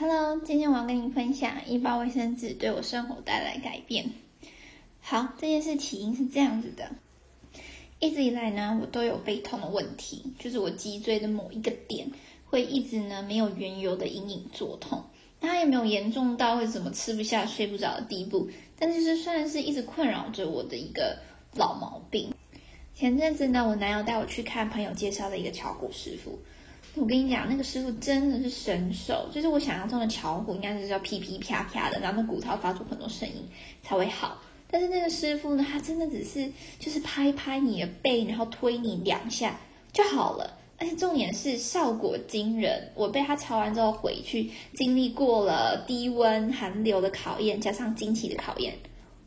Hello，今天我要跟您分享一包卫生纸对我生活带来改变。好，这件事起因是这样子的，一直以来呢，我都有背痛的问题，就是我脊椎的某一个点会一直呢没有缘由的隐隐作痛，它也没有严重到会怎么吃不下、睡不着的地步，但就是算是一直困扰着我的一个老毛病。前阵子呢，我男友带我去看朋友介绍的一个巧骨师傅。我跟你讲，那个师傅真的是神手，就是我想象中的巧骨应该是要噼噼啪啪的，然后骨头发出很多声音才会好。但是那个师傅呢，他真的只是就是拍拍你的背，然后推你两下就好了。而且重点是效果惊人。我被他敲完之后回去，经历过了低温寒流的考验，加上经期的考验。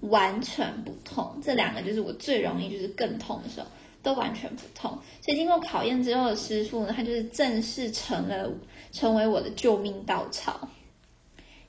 完全不痛，这两个就是我最容易就是更痛的时候，都完全不痛。所以经过考验之后的师傅呢，他就是正式成了成为我的救命稻草。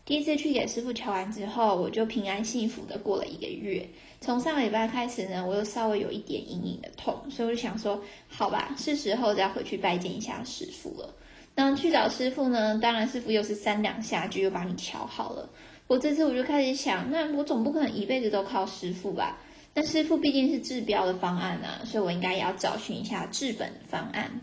第一次去给师傅瞧完之后，我就平安幸福的过了一个月。从上个礼拜开始呢，我又稍微有一点隐隐的痛，所以我就想说，好吧，是时候再回去拜见一下师傅了。那去找师傅呢，当然师傅又是三两下就又把你瞧好了。我这次我就开始想，那我总不可能一辈子都靠师傅吧？但师傅毕竟是治标的方案啊，所以我应该也要找寻一下治本方案。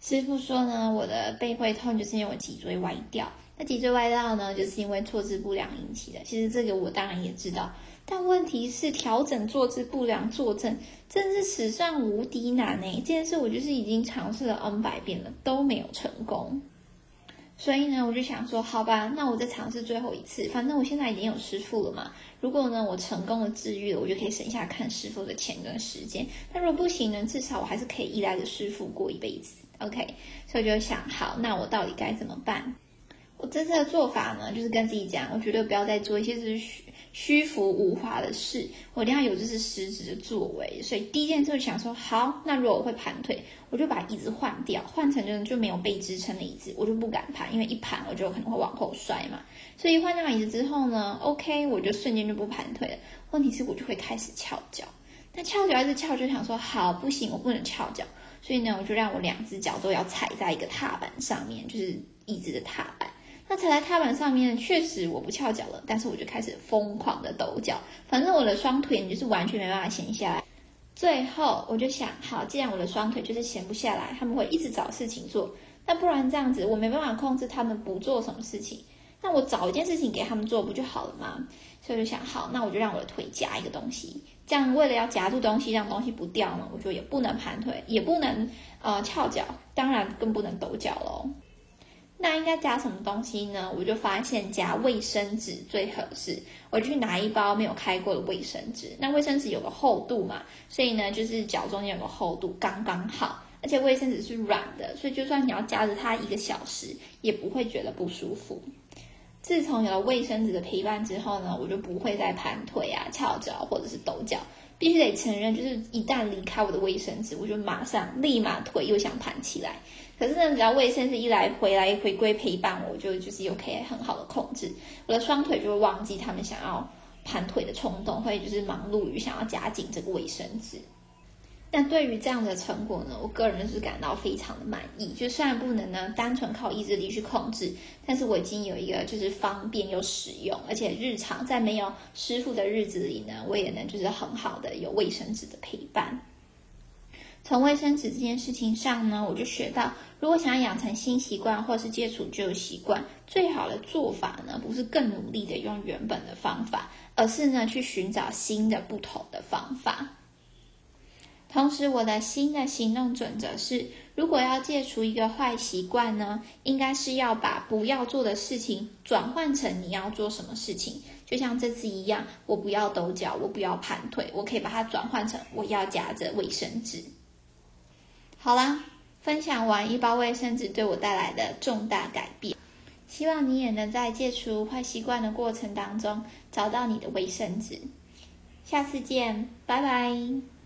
师傅说呢，我的背会痛就是因为我脊椎歪掉。那脊椎歪掉呢，就是因为坐姿不良引起的。其实这个我当然也知道，但问题是调整坐姿不良坐正，真是史上无敌难诶！这件事我就是已经尝试了 N 百遍了，都没有成功。所以呢，我就想说，好吧，那我再尝试最后一次。反正我现在已经有师傅了嘛。如果呢，我成功的治愈了，我就可以省下看师傅的钱跟时间。那如果不行呢，至少我还是可以依赖着师傅过一辈子。OK，所以我就想，好，那我到底该怎么办？我这次的做法呢，就是跟自己讲，我绝对不要再做一些就是虚浮无华的事，我一定要有就是实质的作为。所以第一件事就想说，好，那如果我会盘腿。我就把椅子换掉，换成就就没有被支撑的椅子，我就不敢盘，因为一盘我就可能会往后摔嘛。所以换掉椅子之后呢，OK，我就瞬间就不盘腿了。问题是我就会开始翘脚，那翘脚一直翘，就想说好不行，我不能翘脚，所以呢，我就让我两只脚都要踩在一个踏板上面，就是椅子的踏板。那踩在踏板上面，确实我不翘脚了，但是我就开始疯狂的抖脚，反正我的双腿就是完全没办法闲下来。最后我就想，好，既然我的双腿就是闲不下来，他们会一直找事情做，那不然这样子，我没办法控制他们不做什么事情，那我找一件事情给他们做不就好了吗？所以我就想，好，那我就让我的腿夹一个东西，这样为了要夹住东西，让东西不掉呢，我就也不能盘腿，也不能呃翘脚，当然更不能抖脚喽。那应该夹什么东西呢？我就发现夹卫生纸最合适。我去拿一包没有开过的卫生纸。那卫生纸有个厚度嘛，所以呢，就是脚中间有个厚度刚刚好。而且卫生纸是软的，所以就算你要夹着它一个小时，也不会觉得不舒服。自从有了卫生纸的陪伴之后呢，我就不会再盘腿啊、翘脚或者是抖脚。必须得承认，就是一旦离开我的卫生纸，我就马上立马腿又想盘起来。可是呢，只要卫生纸一来回来回归陪伴我，就就是又可以很好的控制我的双腿，就会忘记他们想要盘腿的冲动，会就是忙碌于想要夹紧这个卫生纸。但对于这样的成果呢，我个人是感到非常的满意。就虽然不能呢单纯靠意志力去控制，但是我已经有一个就是方便又实用，而且日常在没有师傅的日子里呢，我也能就是很好的有卫生纸的陪伴。从卫生纸这件事情上呢，我就学到，如果想要养成新习惯或是戒除旧习惯，最好的做法呢，不是更努力的用原本的方法，而是呢去寻找新的不同的方法。同时，我的新的行动准则是：如果要戒除一个坏习惯呢，应该是要把不要做的事情转换成你要做什么事情。就像这次一样，我不要抖脚，我不要盘腿，我可以把它转换成我要夹着卫生纸。好啦，分享完一包卫生纸对我带来的重大改变，希望你也能在戒除坏习惯的过程当中找到你的卫生纸。下次见，拜拜。